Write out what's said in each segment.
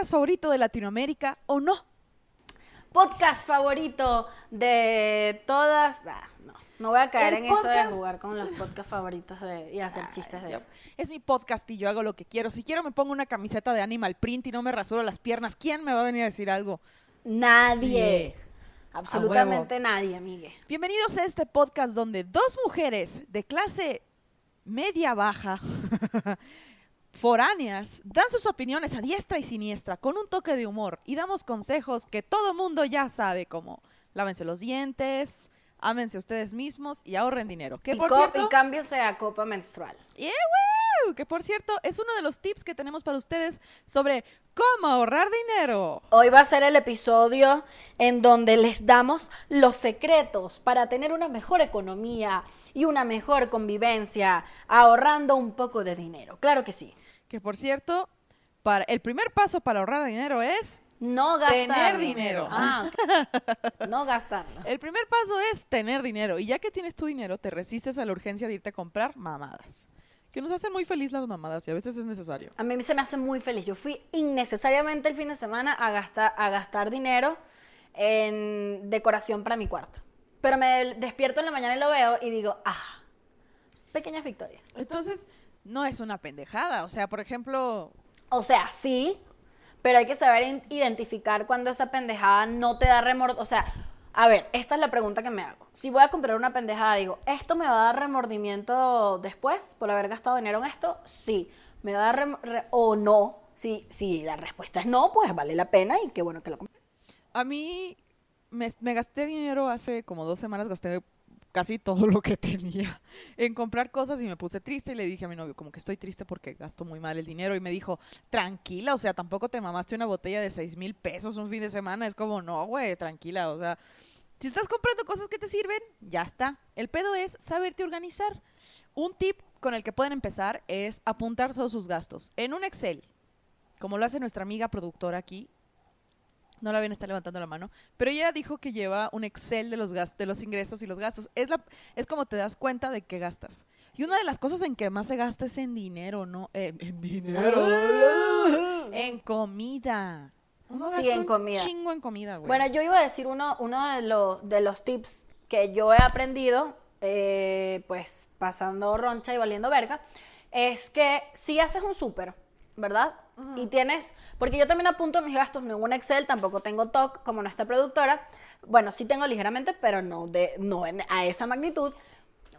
podcast favorito de Latinoamérica o no. Podcast favorito de todas. Ah, no, no voy a caer El en eso de jugar con los podcasts favoritos de, y hacer chistes de Yo- eso. Es mi podcast y yo hago lo que quiero. Si quiero me pongo una camiseta de Animal Print y no me rasuro las piernas. ¿Quién me va a venir a decir algo? Nadie. Yeah. Absolutamente nadie, amigue. Bienvenidos a este podcast donde dos mujeres de clase media baja, foráneas, dan sus opiniones a diestra y siniestra con un toque de humor y damos consejos que todo mundo ya sabe como lávense los dientes, ámense ustedes mismos y ahorren dinero. Que y, por cierto, y a copa menstrual. ¡Yeah, que por cierto es uno de los tips que tenemos para ustedes sobre cómo ahorrar dinero. Hoy va a ser el episodio en donde les damos los secretos para tener una mejor economía y una mejor convivencia, ahorrando un poco de dinero. Claro que sí. Que por cierto, para el primer paso para ahorrar dinero es No gastar Tener dinero. Ah, no gastarlo. El primer paso es tener dinero. Y ya que tienes tu dinero, te resistes a la urgencia de irte a comprar mamadas. Que nos hacen muy feliz las mamadas y a veces es necesario. A mí se me hace muy feliz. Yo fui innecesariamente el fin de semana a gastar, a gastar dinero en decoración para mi cuarto. Pero me despierto en la mañana y lo veo y digo, ah, pequeñas victorias. Entonces, no es una pendejada. O sea, por ejemplo, O sea, sí, pero hay que saber identificar cuando esa pendejada no te da remordimiento. O sea, a ver, esta es la pregunta que me hago. Si voy a comprar una pendejada, digo, ¿esto me va a dar remordimiento después por haber gastado dinero en esto? Sí. ¿Me va a dar o no? Si, si la respuesta es no, pues vale la pena y qué bueno que lo compré. a mí me, gasté dinero hace como dos semanas, gasté casi todo lo que tenía en comprar cosas y me puse triste y le dije a mi novio como que estoy triste porque gasto muy mal el dinero y me dijo, tranquila, o sea, tampoco te mamaste una botella de seis mil pesos un fin de semana, es como, no, güey, tranquila, o sea, si estás comprando cosas que te sirven, ya está. El pedo es saberte organizar. Un tip con el que pueden empezar es apuntar todos sus gastos en un Excel, como lo hace nuestra amiga productora aquí, no la ven, está levantando la mano. Pero ella dijo que lleva un Excel de los gastos, de los ingresos y los gastos. Es la, es como te das cuenta de que gastas. Y una de las cosas en que más se gasta es en dinero, ¿no? En, en dinero. en comida. Uno Sí, gasta en un comida. Chingo en comida, güey. Bueno, yo iba a decir uno, uno de, los, de los tips que yo he aprendido, eh, pues pasando roncha y valiendo verga, es que si haces un súper, ¿verdad? Y tienes, porque yo también apunto mis gastos no en un Excel, tampoco tengo TOC como nuestra productora. Bueno, sí tengo ligeramente, pero no, de, no en- a esa magnitud.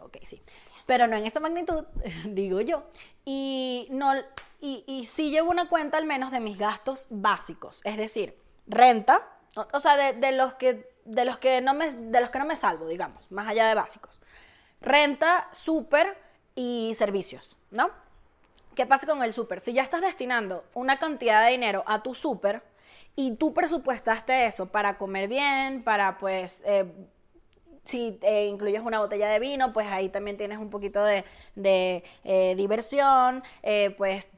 Ok, sí. Pero no en esa magnitud, digo yo. Y, no, y, y sí llevo una cuenta al menos de mis gastos básicos. Es decir, renta, o, o sea, de, de los que, de, los que no me, de los que no me salvo, digamos, más allá de básicos. Renta, súper y servicios, ¿no? ¿Qué pasa con el súper? Si ya estás destinando una cantidad de dinero a tu súper y tú presupuestaste eso para comer bien, para pues eh, si eh, incluyes una botella de vino, pues ahí también tienes un poquito de, eh, diversión, pues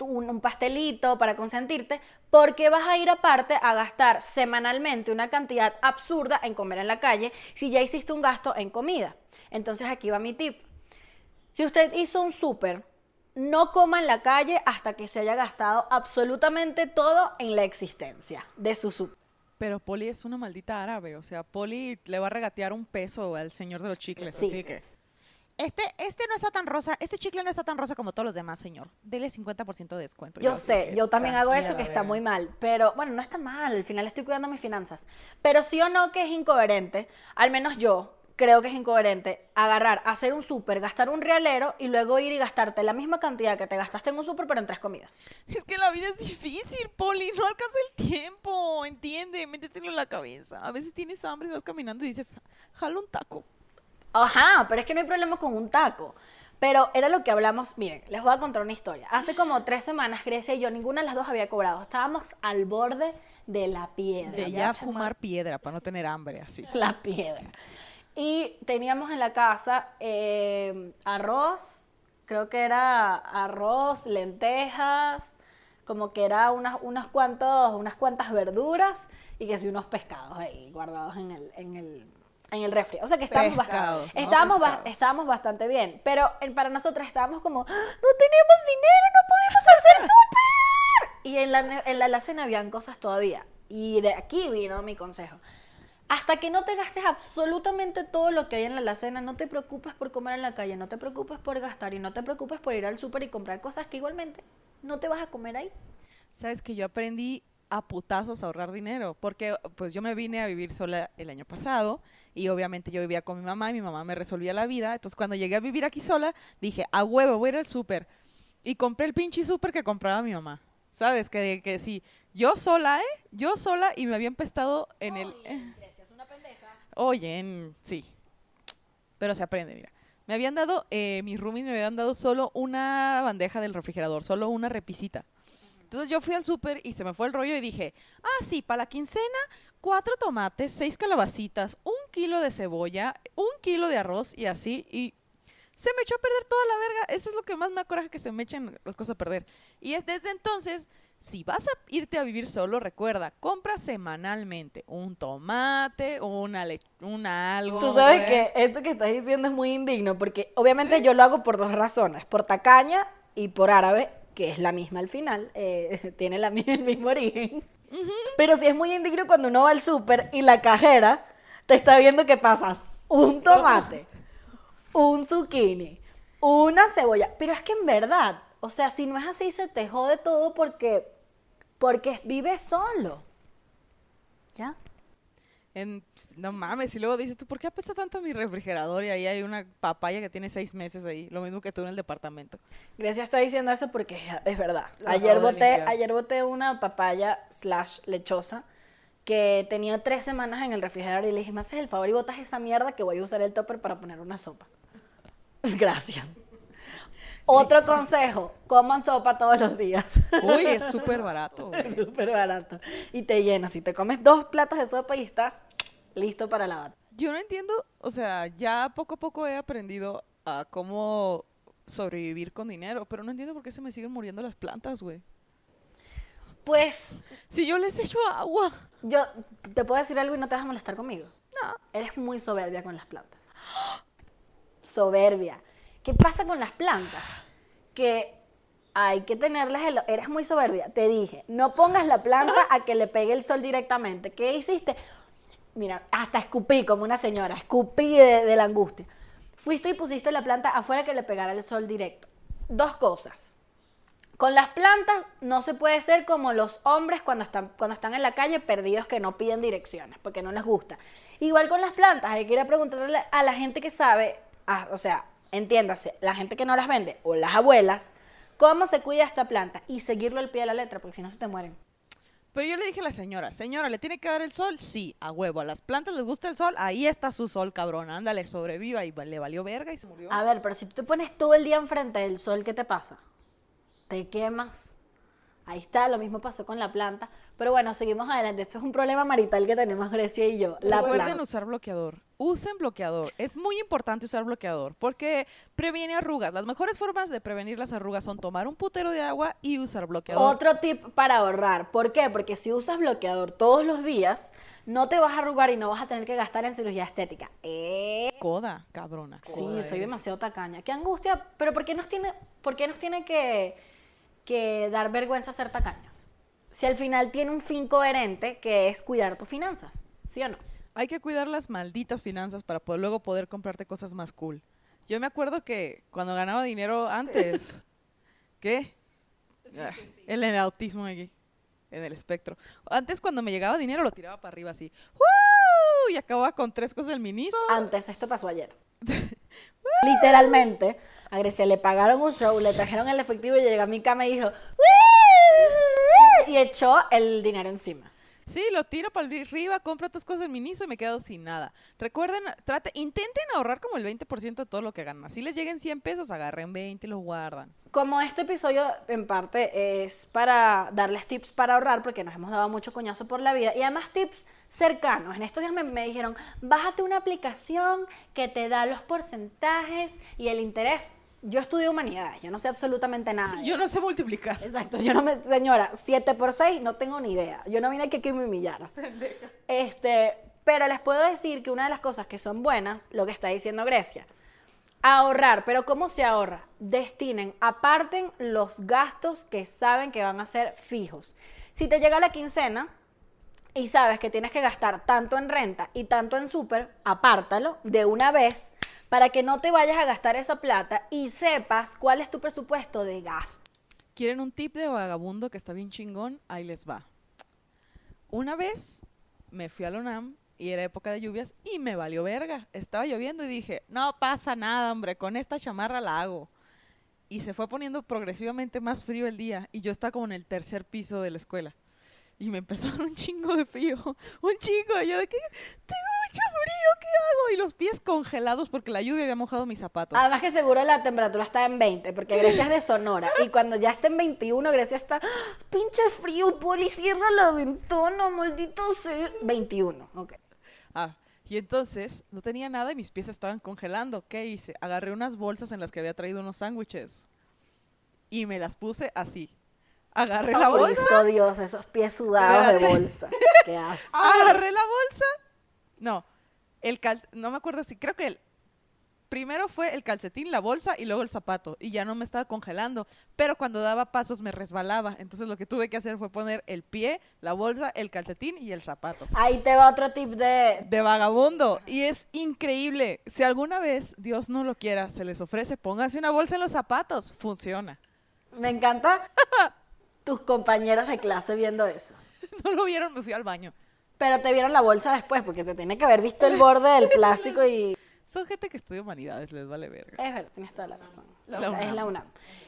un pastelito para consentirte, porque vas a ir aparte a gastar semanalmente una cantidad absurda en comer en la calle si ya hiciste un gasto en comida. Entonces aquí va mi tip. Si usted hizo un súper, no coma en la calle hasta que se haya gastado absolutamente todo en la existencia de su. Pero Poli es una maldita árabe. O sea, Poli le va a regatear un peso al señor de los chicles. Sí. Así que. Este, este no está tan rosa, este chicle no está tan rosa como todos los demás, señor. Dele 50% de descuento. Yo así sé, yo también hago eso que está muy mal, pero bueno, no está mal, al final estoy cuidando mis finanzas. Pero sí o no que es incoherente, al menos yo creo que es incoherente agarrar, hacer un súper, gastar un realero y luego ir y gastarte la misma cantidad que te gastaste en un súper, pero en tres comidas. Es que la vida es difícil, Poli. No alcanza el tiempo. Entiende, métetelo en la cabeza. A veces tienes hambre y vas caminando y dices, jala un taco. Ajá, pero es que no hay problema con un taco. Pero era lo que hablamos, miren, les voy a contar una historia. Hace como tres semanas, Grecia y yo, ninguna de las dos había cobrado. Estábamos al borde de la piedra. De ya fumar piedra para no tener hambre, así. la piedra. Y teníamos en la casa eh, arroz, creo que era arroz, lentejas, como que era unas, unos cuantos, unas cuantas verduras y que sí unos pescados ahí guardados en el, en el, en el refri. O sea que estábamos, bast- Pescados, no estábamos, ba- estábamos bastante bien. Pero para nosotras estábamos como, "¡Ah, no tenemos dinero, no podemos hacer súper. Y en la, en la alacena habían cosas todavía. Y de aquí vino mi consejo. Hasta que no te gastes absolutamente todo lo que hay en la alacena, no te preocupes por comer en la calle, no te preocupes por gastar y no te preocupes por ir al súper y comprar cosas que igualmente no te vas a comer ahí. Sabes que yo aprendí a putazos a ahorrar dinero, porque pues yo me vine a vivir sola el año pasado y obviamente yo vivía con mi mamá y mi mamá me resolvía la vida, entonces cuando llegué a vivir aquí sola dije, a huevo, voy a ir al súper y compré el pinche súper que compraba mi mamá, ¿sabes? Que, que sí, yo sola, ¿eh? Yo sola y me había empestado en el... Oye, sí, pero se aprende, mira. Me habían dado, eh, mis roomies me habían dado solo una bandeja del refrigerador, solo una repisita. Entonces yo fui al súper y se me fue el rollo y dije, ah, sí, para la quincena, cuatro tomates, seis calabacitas, un kilo de cebolla, un kilo de arroz y así. Y se me echó a perder toda la verga. Eso es lo que más me acoraja que se me echen las cosas a perder. Y es desde entonces, si vas a irte a vivir solo, recuerda, compra semanalmente un tomate, una, le una algo. Tú sabes güey. que esto que estás diciendo es muy indigno, porque obviamente yo lo hago por dos razones, por tacaña y por árabe, que es la misma al final, eh, tiene la, el mismo origen. Pero sí es muy indigno cuando uno va al súper y la cajera te está viendo que pasas un tomate, un zucchini, una cebolla. Pero es que en verdad, o sea, si no es así, se te jode todo porque, porque vives solo. ¿Ya? En- no mames, y luego dices tú, ¿por qué apesta tanto mi refrigerador? Y ahí hay una papaya que tiene seis meses ahí, lo mismo que tú en el departamento. Grecia está diciendo eso porque es- es verdad. Lo Ayer boté, ayer boté una papaya slash lechosa que tenía tres semanas en el refrigerador y le dije, me haces el favor y botas esa mierda que voy a usar el topper para poner una sopa. Gracias. Otro consejo, coman sopa todos los días. Uy, es súper barato. güey. Es súper barato. Y te llenas. Si te comes dos platos de sopa y estás listo para la batalla. Yo no entiendo, o sea, ya poco a poco he aprendido a cómo sobrevivir con dinero, pero no entiendo por qué se me siguen muriendo las plantas, güey. Pues Si yo les echo agua. yo te puedo decir algo y no te vas a molestar conmigo. No. Eres muy soberbia con las plantas. Soberbia. ¿Qué pasa con las plantas? Que hay que tenerlas. el- Eres muy soberbia. Te dije, no pongas la planta a que le pegue el sol directamente. ¿Qué hiciste? Mira, hasta escupí como una señora. Escupí de, la angustia. Fuiste y pusiste la planta afuera que le pegara el sol directo. Dos cosas. Con las plantas no se puede ser como los hombres cuando están, cuando están en la calle perdidos que no piden direcciones porque no les gusta. Igual con las plantas, hay que ir a preguntarle a la gente que sabe, ah, o sea, entiéndase, la gente que no las vende o las abuelas, cómo se cuida esta planta y seguirlo al pie de la letra porque si no se te mueren. Pero yo le dije a la señora, señora, ¿le tiene que dar el sol? Sí, a huevo. A las plantas les gusta el sol, ahí está su sol, cabrón. Ándale, sobreviva. Y le valió verga y se murió. A ver, pero si tú te pones todo el día enfrente del sol, ¿qué te pasa? Te quemas. Ahí está, lo mismo pasó con la planta. Pero bueno, seguimos adelante. Esto es un problema marital que tenemos Grecia y yo. La Recuerden planta. usar bloqueador. Usen bloqueador. Es muy importante usar bloqueador porque previene arrugas. Las mejores formas de prevenir las arrugas son tomar un putero de agua y usar bloqueador. Otro tip para ahorrar. ¿Por qué? Porque si usas bloqueador todos los días, no te vas a arrugar y no vas a tener que gastar en cirugía estética. Eh, Coda, cabrona. Sí, soy demasiado tacaña. Qué angustia, pero ¿por qué nos tiene, por qué nos tiene que, que dar vergüenza ser tacaños? Si al final tiene un fin coherente que es cuidar tus finanzas, ¿sí o no? Hay que cuidar las malditas finanzas para poder, luego poder comprarte cosas más cool. Yo me acuerdo que cuando ganaba dinero antes, ¿qué? Ah, El en el autismo aquí, en el espectro. Antes cuando me llegaba dinero lo tiraba para arriba así. ¡Woo! Y acababa con tres cosas del ministro. Antes, esto pasó ayer. Literalmente, a Grecia le pagaron un show, le trajeron el efectivo y llegó a mi cama y dijo "¡Woo! y echó el dinero encima. Sí, lo tiro para arriba, compro otras cosas del ministro y me quedo sin nada. Recuerden, trate, intenten ahorrar como el 20% de todo lo que ganan. Si les lleguen 100 pesos, agarren 20 y los guardan. Como este episodio en parte es para darles tips para ahorrar, porque nos hemos dado mucho coñazo por la vida, y además tips cercanos. En estos días me, me dijeron, bájate una aplicación que te da los porcentajes y el interés. Yo estudio humanidades, yo no sé absolutamente nada. Yo no sé multiplicar. Exacto, yo no me, señora, 7 por 6 no tengo ni idea. Yo no vine aquí que me humillaras. Este, pero les puedo decir que una de las cosas que son buenas, lo que está diciendo Grecia. Ahorrar, pero ¿cómo se ahorra? Destinen, aparten los gastos que saben que van a ser fijos. Si te llega la quincena y sabes que tienes que gastar tanto en renta y tanto en súper, apártalo de una vez para que no te vayas a gastar esa plata y sepas cuál es tu presupuesto de gasto. ¿Quieren un tip de vagabundo que está bien chingón? Ahí les va. Una vez me fui a la UNAM y era época de lluvias y me valió verga. Estaba lloviendo y dije, no pasa nada, hombre, con esta chamarra la hago. Y se fue poniendo progresivamente más frío el día y yo estaba como en el tercer piso de la escuela. Y me empezó a dar un chingo de frío, un chingo. Y yo de que tengo mucho frío, ¿qué hago? Y los pies congelados porque la lluvia había mojado mis zapatos. Además que seguro la temperatura está en 20, porque Grecia es de Sonora. Y cuando ya está en 21, Grecia está, ¡Ah! pinche frío, Poli, cierra la ventana, maldito sea. 21, ok. Ah, y entonces no tenía nada y mis pies estaban congelando. ¿Qué hice? Agarré unas bolsas en las que había traído unos sándwiches y me las puse así. Agarré la bolsa, Cristo Dios, esos pies sudados de bolsa. Qué asco. agarré la bolsa. No, el cal, no me acuerdo si creo que el primero fue el calcetín, la bolsa y luego el zapato y ya no me estaba congelando, pero cuando daba pasos me resbalaba, entonces lo que tuve que hacer fue poner el pie, la bolsa, el calcetín y el zapato. Ahí te va otro tip de... de vagabundo y es increíble. Si alguna vez, Dios no lo quiera, se les ofrece, pónganse una bolsa en los zapatos, funciona. Me encanta tus compañeras de clase viendo eso. No lo vieron, me fui al baño. Pero te vieron la bolsa después, porque se tiene que haber visto el borde del plástico y... Son gente que estudia humanidades, les vale verga. Es verdad, tienes toda la razón. La O sea, es la UNAM.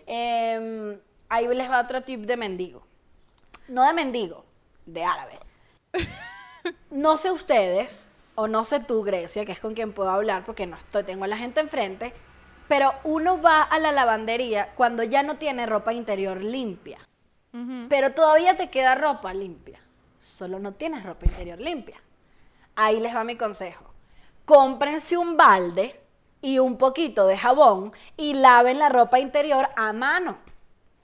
Eh, ahí les va otro tip de mendigo. No de mendigo, de árabe. No sé ustedes, o no sé tú, Grecia, que es con quien puedo hablar porque no estoy, tengo a la gente enfrente, pero uno va a la lavandería cuando ya no tiene ropa interior limpia. Pero todavía te queda ropa limpia. Solo no tienes ropa interior limpia. Ahí les va mi consejo. Cómprense un balde y un poquito de jabón y laven la ropa interior a mano.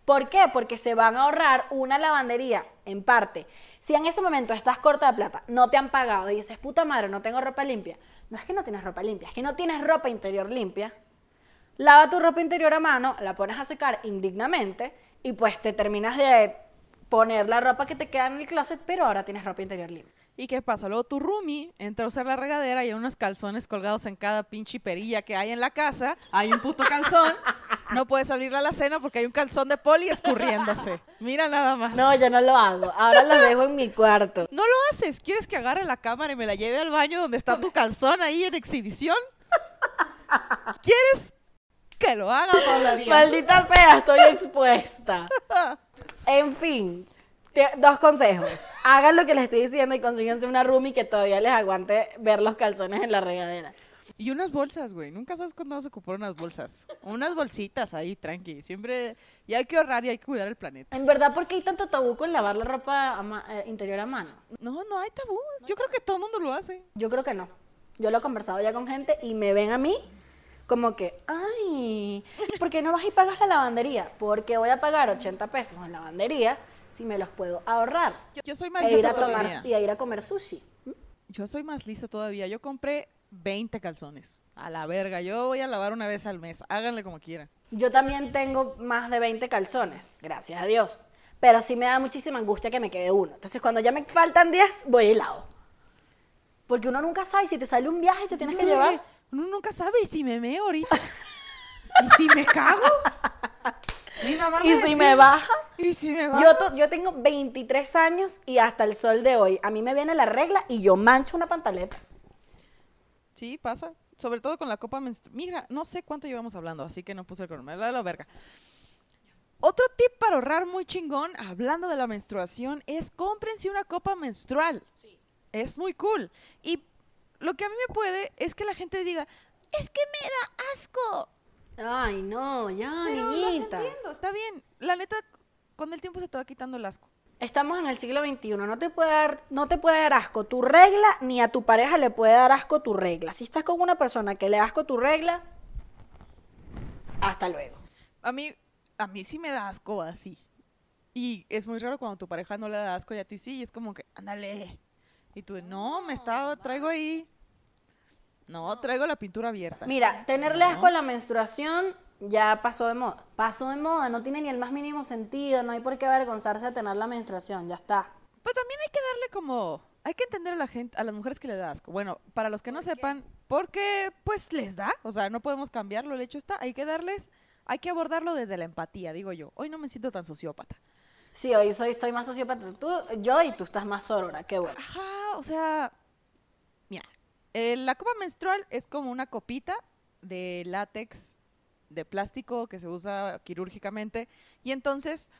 ¿Por qué? Porque se van a ahorrar una lavandería, en parte. Si en ese momento estás corta de plata, no te han pagado y dices, puta madre, no tengo ropa limpia. No es que no tienes ropa limpia, es que no tienes ropa interior limpia. Lava tu ropa interior a mano, la pones a secar indignamente y pues te terminas de poner la ropa que te queda en el closet, pero ahora tienes ropa interior limpia. ¿Y qué pasa? Luego tu roomie entra a usar la regadera y hay unos calzones colgados en cada pinche perilla que hay en la casa. Hay un puto calzón. No puedes abrir la alacena porque hay un calzón de poli escurriéndose. Mira nada más. No, yo no lo hago. Ahora lo dejo en mi cuarto. No lo haces. ¿Quieres que agarre la cámara y me la lleve al baño donde está tu calzón ahí en exhibición? ¿Quieres que lo haga, Paula Díaz? Maldita sea, estoy expuesta. En fin, dos consejos. Hagan lo que les estoy diciendo y consíguense una roomie que todavía les aguante ver los calzones en la regadera. Y unas bolsas, güey. Nunca sabes cuándo vas a ocupar unas bolsas. Unas bolsitas ahí, tranqui. Siempre... Y hay que ahorrar y hay que cuidar el planeta. En verdad, ¿por qué hay tanto tabú con lavar la ropa a ma- eh, interior a mano? No, no hay tabú. Yo creo que todo el mundo lo hace. Yo creo que no. Yo lo he conversado ya con gente y me ven a mí como que, ay, ¿por qué no vas y pagas la lavandería? Porque voy a pagar 80 pesos en lavandería si me los puedo ahorrar. Yo, yo soy más E ir lista a tomar todavía. y a ir a comer sushi. Yo soy más lista todavía. Yo compré 20 calzones. A la verga. Yo voy a lavar una vez al mes. Háganle como quieran. Yo también tengo más de 20 calzones, gracias a Dios. Pero sí me da muchísima angustia que me quede uno. Entonces, cuando ya me faltan 10, voy y lavo. Porque uno nunca sabe si te sale un viaje y te tienes que llevar. Uno nunca sabe y si me meo ahorita. ¿Y si me cago? Mi mamá Y si me baja. ¿Y si me baja? Yo, tengo 23 años y hasta el sol de hoy, a mí me viene la regla y yo mancho una pantaleta. Sí, pasa. Sobre todo con la copa menstrual. Mira, no sé cuánto llevamos hablando, así que no puse el cronómetro. La, la verga. Otro tip para ahorrar muy chingón, hablando de la menstruación, es cómprense una copa menstrual. Es muy cool. Y lo que a mí me puede es que la gente diga, es que me da asco. Ay, no, ya, Pero los niñita. entiendo, está bien. La neta, con el tiempo se te va quitando el asco. Estamos en el siglo XXI, no te, puede dar, no te puede dar asco tu regla, ni a tu pareja le puede dar asco tu regla. Si estás con una persona que le da asco tu regla, hasta luego. A mí, a mí sí me da asco así. Y es muy raro cuando tu pareja no le da asco y a ti sí. Y es como que, ándale. Y tú, no, me estaba, traigo ahí. No, traigo la pintura abierta. Mira, tenerle asco a la menstruación ya pasó de moda. Pasó de moda, no tiene ni el más mínimo sentido, no hay por qué avergonzarse de tener la menstruación, ya está. Pero también hay que darle como, hay que entender a la gente, a las mujeres que le da asco. Bueno, para los que no sepan, porque pues les da, o sea, no podemos cambiarlo, el hecho está, hay que darles, hay que abordarlo desde la empatía, digo yo. Hoy no me siento tan sociópata. Sí, hoy soy, estoy más sociópata tú, yo y tú estás más sorora, qué bueno. Ajá, o sea, eh, la copa menstrual es como una copita de látex, de plástico que se usa quirúrgicamente, y entonces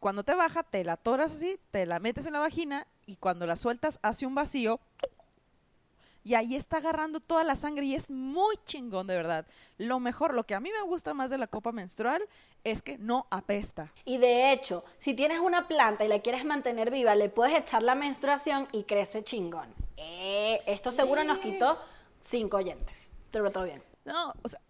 cuando te baja, te la atoras así, te la metes en la vagina, y cuando la sueltas hace un vacío, y ahí está agarrando toda la sangre y es muy chingón, de verdad. Lo mejor, lo que a mí me gusta más de la copa menstrual es que no apesta. Y de hecho, si tienes una planta y la quieres mantener viva, le puedes echar la menstruación y crece chingón. Eh, esto seguro nos quitó cinco oyentes. Pero todo bien. No, o sea,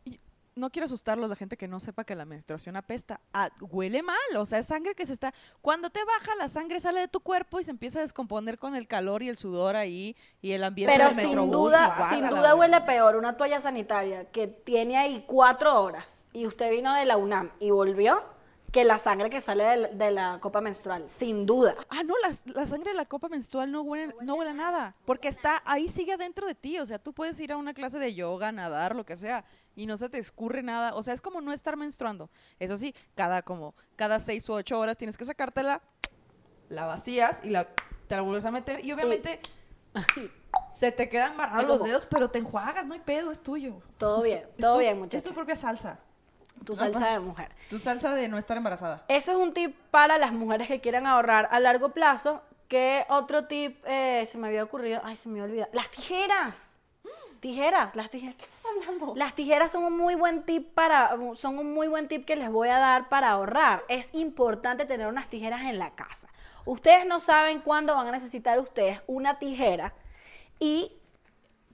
no quiero asustarlos la gente que no sepa que la menstruación apesta. Ah, huele mal, o sea, es sangre que se está... Cuando te baja, la sangre sale de tu cuerpo y se empieza a descomponer con el calor y el sudor ahí y el ambiente Pero del sin metrobús duda, sin duda huele peor una toalla sanitaria que tiene ahí cuatro horas y usted vino de la UNAM y volvió que la sangre que sale de, la copa menstrual. Sin duda. Ah, no, la, la sangre de la copa menstrual no huele, no huele a nada, porque está ahí, sigue adentro de ti, o sea, tú puedes ir a una clase de yoga, nadar, lo que sea, y no se te escurre nada, o sea, es como no estar menstruando. Eso sí, cada como, cada seis u ocho horas tienes que sacártela, la vacías y la, te la vuelves a meter, y obviamente se te quedan embarrados Ay, los dedos, pero te enjuagas, no hay pedo, es tuyo. Todo bien, Es todo bien, Es muchachos. tu propia salsa, Tu salsa de mujer. tu salsa de no estar embarazada. Eso es un tip para las mujeres que quieran ahorrar a largo plazo. ¿Qué otro tip eh, se me había ocurrido? Ay, se me olvidó. Las tijeras. Tijeras, las tijeras. ¿Qué estás hablando? Las tijeras son un muy buen tip para, son un muy buen tip que les voy a dar para ahorrar. Es importante tener unas tijeras en la casa. Ustedes no saben cuándo van a necesitar ustedes una tijera y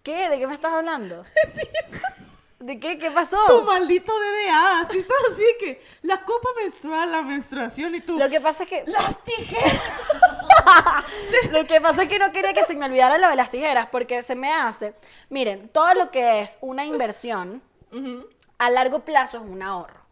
¿qué? ¿De qué me estás hablando? ¿De qué? ¿Qué pasó? Tu maldito DDA, así estás así que la copa menstrual, la menstruación y tú. Lo que pasa es que ¡Las tijeras! Lo que pasa es que no quería que se me olvidara lo de las tijeras, porque se me hace. Miren, todo lo que es una inversión a largo plazo es un ahorro.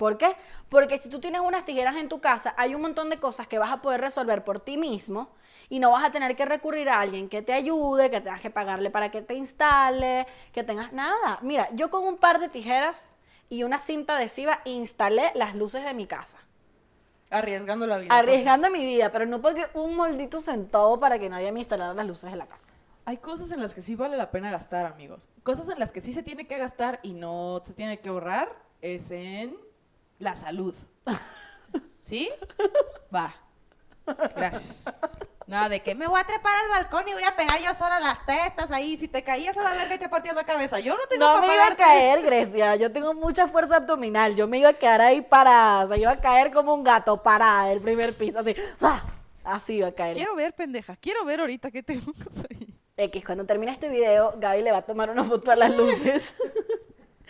¿Por qué? Porque si tú tienes unas tijeras en tu casa, hay un montón de cosas que vas a poder resolver por ti mismo y no vas a tener que recurrir a alguien que te ayude, que tengas que pagarle para que te instale, que tengas nada. Mira, yo con un par de tijeras y una cinta adhesiva instalé las luces de mi casa. Arriesgando la vida. Arriesgando mi vida, pero no porque un maldito centavo para que nadie me instalara las luces de la casa. Hay cosas en las que sí vale la pena gastar, amigos. Cosas en las que sí se tiene que gastar y no se tiene que ahorrar es en la salud. ¿Sí? Va. Gracias. Nada de que me voy a trepar al balcón y voy a pegar yo sola las tetas ahí. Si te caías a la verga y te partías la cabeza. Yo no tengo No me iba a caer, Grecia. Yo tengo mucha fuerza abdominal. Yo me iba a quedar ahí parada. O sea, iba a caer como un gato parada del primer piso. Así. ¡ah! Así iba a caer. Quiero ver, pendeja. Quiero ver ahorita qué tengo ahí. X, cuando termine este video, Gaby le va a tomar una foto a las luces.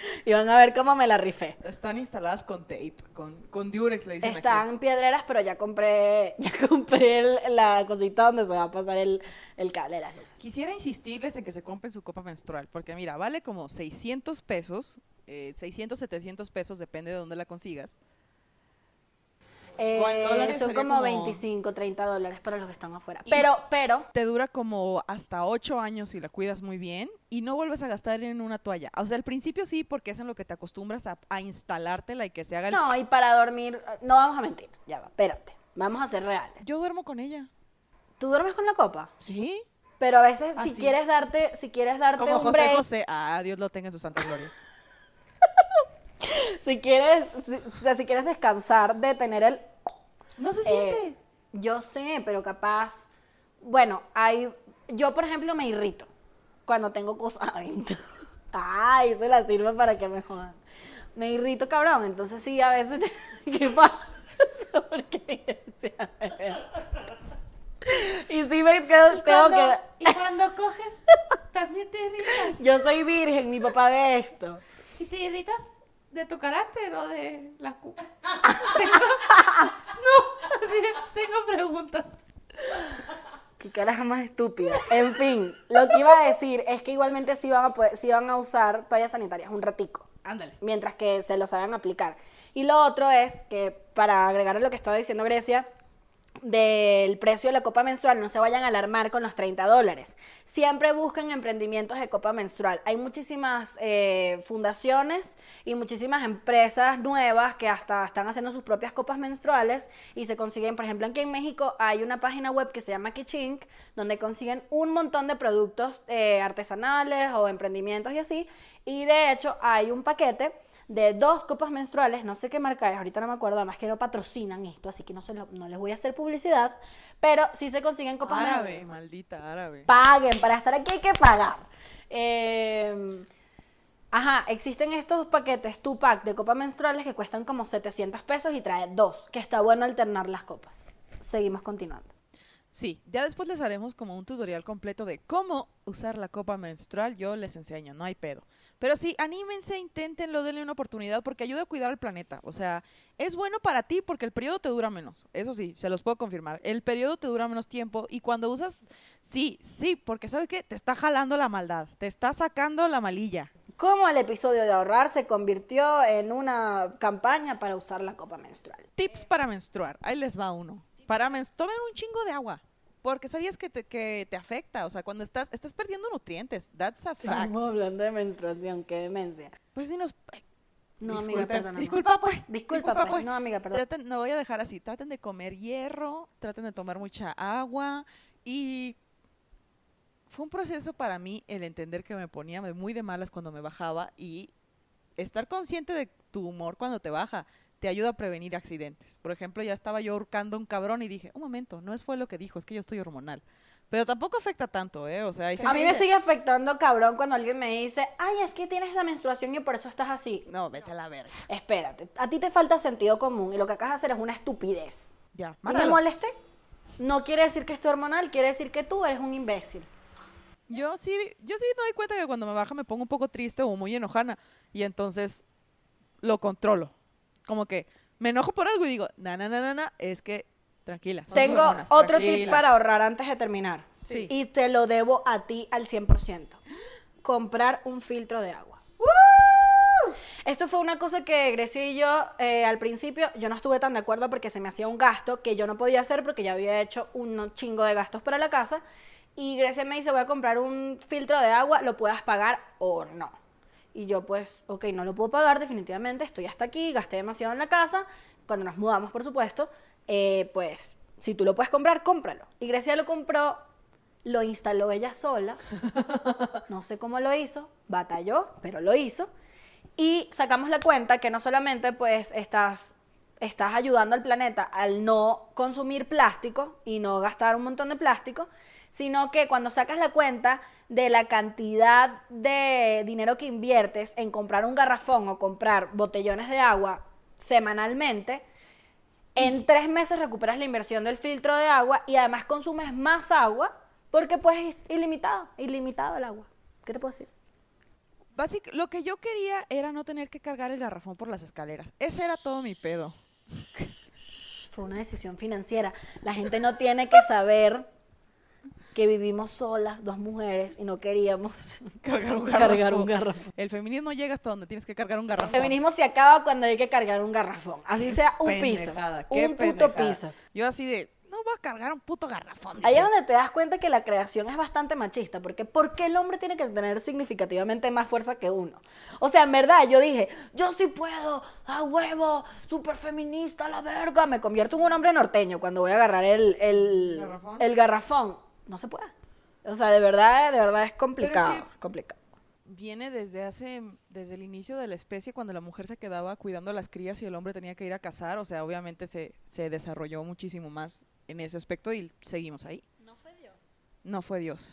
y van a ver cómo me la rifé. Están instaladas con tape, con, con Durex, le dicen aquí. Están piedreras, pero ya compré, ya compré el- la cosita donde se va a pasar el, el cable de las luces. Quisiera insistirles en que se compren su copa menstrual, porque mira, vale como 600 pesos, eh, 600, 700 pesos, depende de dónde la consigas. Eh, dólares son como, como- 25, 30 dólares para los que están afuera. Pero, pero, Te dura como hasta 8 años si la cuidas muy bien y no vuelves a gastar en una toalla. O sea, al principio sí, porque es en lo que te acostumbras a, a instalártela y que se haga el... no, y para dormir, no vamos a mentir, ya va, espérate, vamos a ser reales. Yo duermo con ella. ¿Tú duermes con la copa? ¿Sí? Pero a veces Ah, si quieres darte, si quieres darte Como un José break, José. Ah, Dios lo tenga en su santa gloria. si quieres, si, o sea, si quieres descansar de tener el No se Eh, siente. yo sé, pero capaz. Bueno, hay. Yo, por ejemplo, me irrito cuando tengo cosas adentro. Ay, se la sirve para que me jodan. Me irrito, cabrón. Entonces, sí, a veces. ¿Qué pasa? ¿Por qué Grecia me ve así? Y sí me quedo, tengo que. y cuando coges, también te irritas. Yo soy virgen, mi papá ve esto. ¿Y te irritas de tu carácter o de la cuca? tengo... Preguntas. Qué cara más estúpida. En fin, lo que iba a decir es que igualmente sí van a, poder- sí van a usar toallas sanitarias un ratico, Ándale. mientras que se lo saben aplicar. Y lo otro es que, para agregar a lo que estaba diciendo Grecia, del precio de la copa menstrual, no se vayan a alarmar con los 30 dólares. Siempre busquen emprendimientos de copa menstrual. Hay muchísimas eh, fundaciones y muchísimas empresas nuevas que hasta están haciendo sus propias copas menstruales y se consiguen, por ejemplo, aquí en México hay una página web que se llama Kichink, donde consiguen un montón de productos eh, artesanales o emprendimientos y así. Y de hecho hay un paquete de dos copas menstruales, no sé qué marca es, ahorita no me acuerdo, además que no patrocinan esto, así que no, se lo- no les voy a hacer publicidad, pero sí se consiguen copas Árabe, menstruales. maldita árabe. Paguen, para estar aquí hay que pagar. Eh, ajá, existen estos paquetes, tu pack de copas menstruales que cuestan como 700 pesos y trae dos, que está bueno alternar las copas. Seguimos continuando. Sí, ya después les haremos como un tutorial completo de cómo usar la copa menstrual. Yo les enseño, no hay pedo. Pero sí, anímense, inténtenlo, denle una oportunidad porque ayuda a cuidar al planeta. O sea, es bueno para ti porque el periodo te dura menos. Eso sí, se los puedo confirmar. El periodo te dura menos tiempo y cuando usas, sí, sí, porque ¿sabes qué? Te está jalando la maldad, te está sacando la malilla. Cómo el episodio de ahorrar se convirtió en una campaña para usar la copa menstrual. Tips para menstruar. Ahí les va uno. Para menstruar, tomen un chingo de agua. Porque sabías que te, que te afecta. O sea, cuando estás, estás perdiendo nutrientes. That's a fact. Estamos hablando de menstruación, qué demencia. Pues sí nos... No, amiga, Disculpen, perdóname. Disculpa, pues. Disculpa, Disculpa, pues. No, amiga, perdón. Traten- no voy a dejar así. Traten de comer hierro, traten de tomar mucha agua y fue un proceso para mí el entender que me ponía muy de malas cuando me bajaba y estar consciente de tu humor cuando te baja te ayuda a prevenir accidentes. Por ejemplo, ya estaba yo ahorcando a un cabrón y dije, un momento, no es fue lo que dijo, es que yo estoy hormonal. Pero tampoco afecta tanto, ¿eh? O sea, hay gente A mí me sigue afectando cabrón cuando alguien me dice, ay, es que tienes la menstruación y por eso estás así. No, vete a la verga. Espérate, a ti te falta sentido común y lo que acabas de hacer es una estupidez. Ya, ¿Y me mátalo. molesté? No quiere decir que esté hormonal, quiere decir que tú eres un imbécil. Yo sí, yo sí me doy cuenta que cuando me baja me pongo un poco triste o muy enojana y entonces lo controlo. Como que me enojo por algo y digo, na, na, na, na, na, es que tranquila. Tengo hormonas, otro tip tranquila". para ahorrar antes de terminar. Sí. Y te lo debo a ti al 100%. Comprar un filtro de agua. Esto fue una cosa que Grecia y yo eh, al principio yo no estuve tan de acuerdo porque se me hacía un gasto que yo no podía hacer porque ya había hecho un chingo de gastos para la casa. Y Grecia me dice, voy a comprar un filtro de agua, lo puedas pagar o no. Y yo pues, ok, no lo puedo pagar definitivamente, estoy hasta aquí, gasté demasiado en la casa, cuando nos mudamos por supuesto, eh, pues si tú lo puedes comprar, cómpralo. Y Grecia lo compró, lo instaló ella sola, no sé cómo lo hizo, batalló, pero lo hizo. Y sacamos la cuenta que no solamente pues estás, estás ayudando al planeta al no consumir plástico y no gastar un montón de plástico, sino que cuando sacas la cuenta de la cantidad de dinero que inviertes en comprar un garrafón o comprar botellones de agua semanalmente, en tres meses recuperas la inversión del filtro de agua y además consumes más agua porque pues es ilimitado, ilimitado el agua. ¿Qué te puedo decir? Básic- lo que yo quería era no tener que cargar el garrafón por las escaleras. Ese era todo mi pedo. Fue una decisión financiera. La gente no tiene que saber que vivimos solas, dos mujeres, y no queríamos Cargar un cargar un garrafón. El feminismo llega hasta donde tienes que cargar un garrafón. El feminismo se acaba cuando hay que cargar un garrafón. Así sea un piso. Pendejada, qué Un puto piso. Yo así de, no voy a cargar un puto garrafón. Ahí es donde te das cuenta que la creación es bastante machista, porque ¿por qué el hombre tiene que tener significativamente más fuerza que uno? O sea, en verdad, yo dije, yo sí puedo, a huevo, súper feminista, la verga, me convierto en un hombre norteño cuando voy a agarrar el, el, ¿Garrafón? el garrafón. No se puede. O sea, de verdad, de verdad es complicado, que- complicado. Viene desde hace, desde el inicio de la especie, cuando la mujer se quedaba cuidando a las crías y el hombre tenía que ir a cazar. O sea, obviamente se, se desarrolló muchísimo más en ese aspecto y seguimos ahí. No fue Dios. No fue Dios.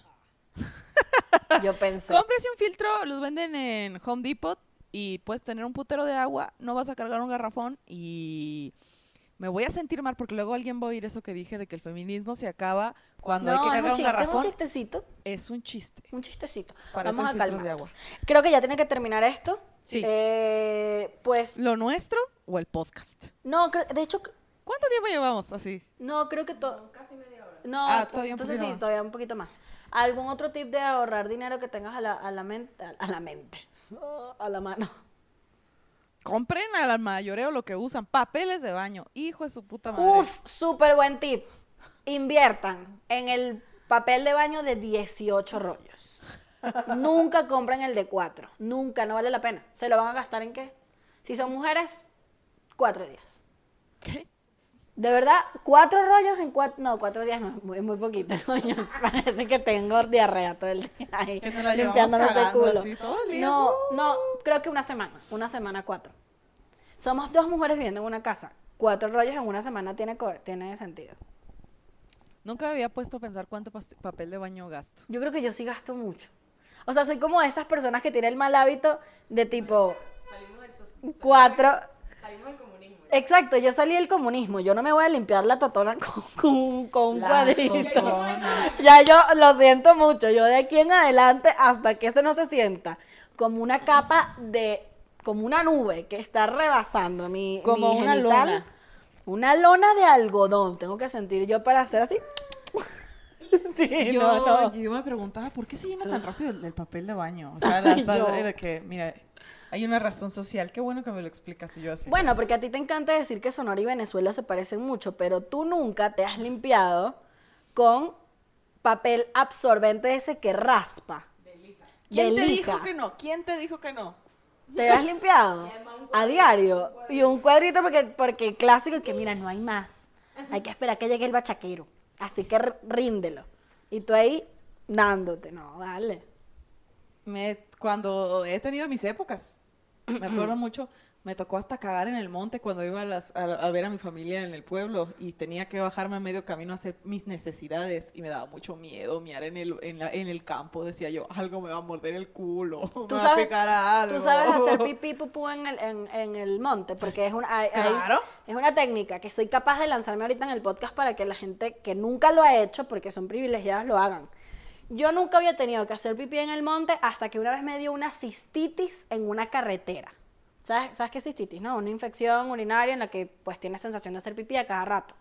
Yo pensé. Cómprese un filtro, los venden en Home Depot y puedes tener un putero de agua, no vas a cargar un garrafón y me voy a sentir mal porque luego alguien va a oír eso que dije de que el feminismo se acaba cuando hay No, que cargar un un, chiste, es un garrafón. chistecito. Es un chiste. Un chistecito. Para Vamos a filtros de agua. Creo que ya tiene que terminar esto. Sí. Eh, pues, ¿Lo nuestro o el podcast? no, de hecho, ¿Cuánto tiempo llevamos así? no, creo que todo. Casi media hora. No, Ah, todavía un entonces poquito sí, más. todavía un poquito más. ¿Algún otro tip de ahorrar dinero que tengas a la, a la mente? A la mente. A la mano. Compren al mayoreo lo que usan. Papeles de baño. Hijo de su puta madre. Uf, súper buen tip. Inviertan en el papel de baño de 18 rollos. Nunca compren el de 4. Nunca, no vale la pena. ¿Se lo van a gastar en qué? Si son mujeres, cuatro días. ¿Qué? De verdad, cuatro rollos en cuatro. No, cuatro días no, es muy, muy poquito, coño. Parece que tengo diarrea todo el día ahí, culo. así todo el día. No, no, creo que una semana. Una semana, cuatro. Somos dos mujeres viviendo en una casa. Cuatro rollos en una semana tiene, tiene sentido. Nunca me había puesto a pensar cuánto papel de baño gasto. Yo creo que yo sí gasto mucho. O sea, soy como esas personas que tienen el mal hábito de tipo. Cuatro. Exacto, yo salí del comunismo. Yo no me voy a limpiar la totona con, con- con un La cuadrito. totona. Ya yo lo siento mucho. Yo de aquí en adelante, hasta que eso no se sienta, como una capa de. como una nube que está rebasando mi. Como mi una genital. lona. Una lona de algodón. Tengo que sentir yo para hacer así. sí, Yo, no, no. yo me preguntaba, ¿por qué se llena tan rápido el, el papel de baño? O sea, la, de que, mira, hay una razón social. Qué bueno que me lo explicas y yo así. Bueno, porque a ti te encanta decir que Sonora y Venezuela se parecen mucho, pero tú nunca te has limpiado con papel absorbente ese que raspa. ¿Quién de te dijo que no? ¿Quién te dijo que no? ¿Te has limpiado? A diario. Y un cuadrito porque, porque clásico que mira, no hay más. Hay que esperar que llegue el bachaquero. Así que ríndelo. Y tú ahí dándote, no, vale. Me, cuando he tenido mis épocas, me acuerdo mucho, me tocó hasta cagar en el monte cuando iba a, las- a- a ver a mi familia en el pueblo y tenía que bajarme a medio camino a hacer mis necesidades y me daba mucho miedo miar en el, en, la- en el campo. Decía yo, algo me va a morder el culo, me ¿Tú va a pegar a algo. tú sabes hacer pipí pupú en el, en, en el monte, porque es una, hay- hay- Claro. es una técnica que soy capaz de lanzarme ahorita en el podcast para que la gente que nunca lo ha hecho, porque son privilegiadas, lo hagan. Yo nunca había tenido que hacer pipí en el monte hasta que una vez me dio una cistitis en una carretera. ¿Sabes, ¿Sabes qué es cistitis? No? Una infección urinaria en la que pues tienes sensación de hacer pipí a cada rato.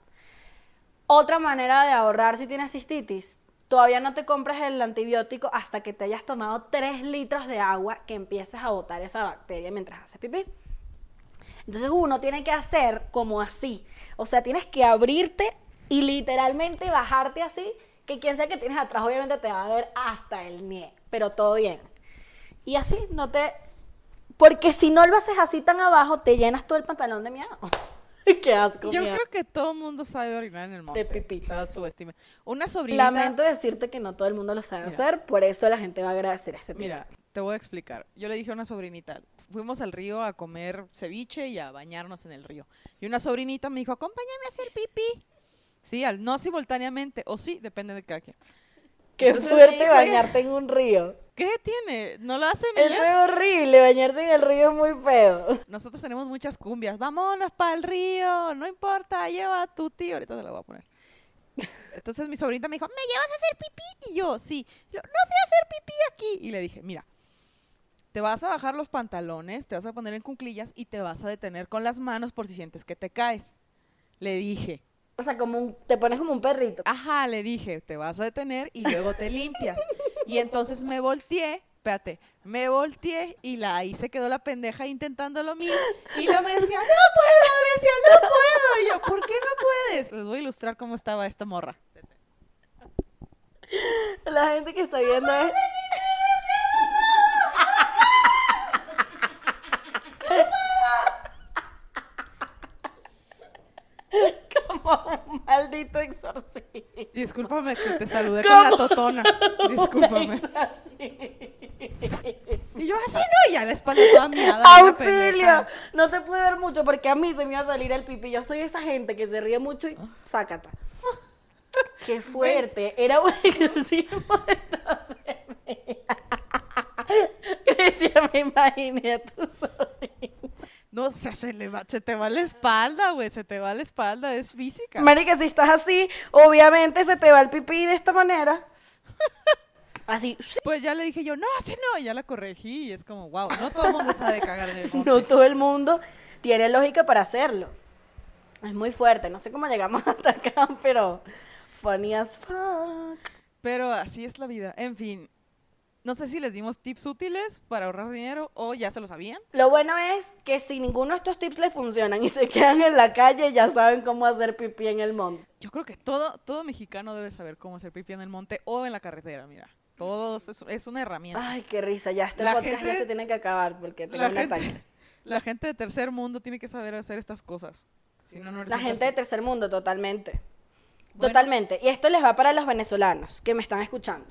Otra manera de ahorrar si tienes cistitis, todavía no te compres el antibiótico hasta que te hayas tomado 3 litros de agua que empieces a botar esa bacteria mientras haces pipí. Entonces uno tiene que hacer como así. O sea, tienes que abrirte y literalmente bajarte así, que quien sea que tienes atrás obviamente te va a ver hasta el nie, pero todo bien. Y así no te... Porque si no lo haces así tan abajo, te llenas todo el pantalón de miedo. Qué asco. Yo mía. creo que todo el mundo sabe orinar en el monte. pipí. Todo subestima. Una sobrinita... Lamento decirte que no todo el mundo lo sabe Mira. hacer, por eso la gente va a agradecer ese tip. Mira, te voy a explicar. Yo le dije a una sobrinita, fuimos al río a comer ceviche y a bañarnos en el río. Y una sobrinita me dijo, acompáñame a hacer pipí. Sí, al- no simultáneamente, o sí, depende de cada quien. Qué Entonces fuerte bañarte en un río. ¿Qué tiene? ¿No lo hacen Eso es horrible, bañarse en el río es muy feo. Nosotros tenemos muchas cumbias. Vámonos para el río, no importa, lleva a tu tío. Ahorita te la voy a poner. Entonces mi sobrinita me dijo, ¿me llevas a hacer pipí? Y yo, sí. No sé hacer pipí aquí. Y le dije, mira, te vas a bajar los pantalones, te vas a poner en cunclillas y te vas a detener con las manos por si sientes que te caes. Le dije, O sea, como un, te pones como un perrito. ajá, le dije, te vas a detener y luego te limpias. Y entonces me volteé, espérate, me volteé y la ahí se quedó la pendeja intentando lo mismo. Y luego me decía, no puedo, decía, no puedo. Y yo, ¿por qué no puedes? Les voy a ilustrar cómo estaba esta morra. La gente que está viendo es... Como un maldito exorcista. Discúlpame que te saludé ¿Cómo? con la totona. Discúlpame. Y yo así no, y ya la espalda toda miada. ¡Auxilio! No te pude ver mucho porque a mí se me iba a salir el pipí. Yo soy esa gente que se ríe mucho y sácata. ¡Qué fuerte! Era un exorcismo de Grecia, me imaginé a tu sobrino. No, o sea, se, le va, se te va la espalda, güey, se te va la espalda, es física. Marica, si estás así, obviamente se te va el pipí de esta manera. Así. Pues ya le dije yo, no, así no, y ya la corregí y es como, wow, no todo el mundo sabe cagar en el monte. No todo el mundo tiene lógica para hacerlo. Es muy fuerte. No sé cómo llegamos hasta acá, pero funny as fuck. Pero así es la vida. En fin, no sé si les dimos tips útiles para ahorrar dinero o ya se lo sabían. Lo bueno es que si ninguno de estos tips les funcionan y se quedan en la calle, ya saben cómo hacer pipí en el monte. Yo creo que todo, todo mexicano debe saber cómo hacer pipí en el monte o en la carretera, mira. Todos es, es una herramienta. Ay, qué risa. Ya este La podcast gente- ya se tiene que acabar porque tengo la, un gente, ataque. la gente de tercer mundo tiene que saber hacer estas cosas. Si no, La gente de tercer- tercer mundo, totalmente. Bueno. Totalmente. Y esto les va para los venezolanos que me están escuchando.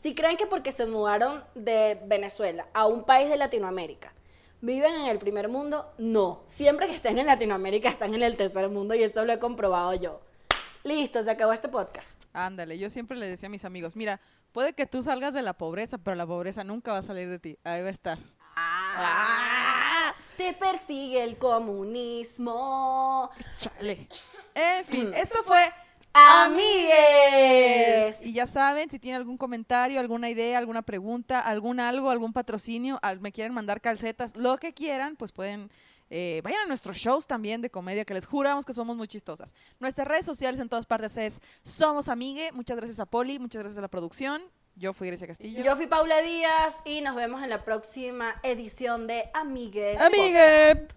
Si creen que porque se mudaron de Venezuela a un país de Latinoamérica, viven en el primer mundo, no. Siempre que estén en Latinoamérica están en el tercer mundo y eso lo he comprobado yo. Listo, se acabó este podcast. Ándale, yo siempre le decía a mis amigos, mira, puede que tú salgas de la pobreza, pero la pobreza nunca va a salir de ti. Ahí va a estar. Ah, te persigue el comunismo. Chale. En fin, esto fue Amigues. Y ya saben, si tienen algún comentario, alguna idea, alguna pregunta, algún algo, algún patrocinio, al- me quieren mandar calcetas, lo que quieran, pues pueden, eh, vayan a nuestros shows también de comedia, que les juramos que somos muy chistosas. Nuestras redes sociales en todas partes es Somos Amigue. Muchas gracias a Poli, muchas gracias a la producción. Yo fui Grecia Castillo. Yo fui Paula Díaz y nos vemos en la próxima edición de Amigues. Amigue.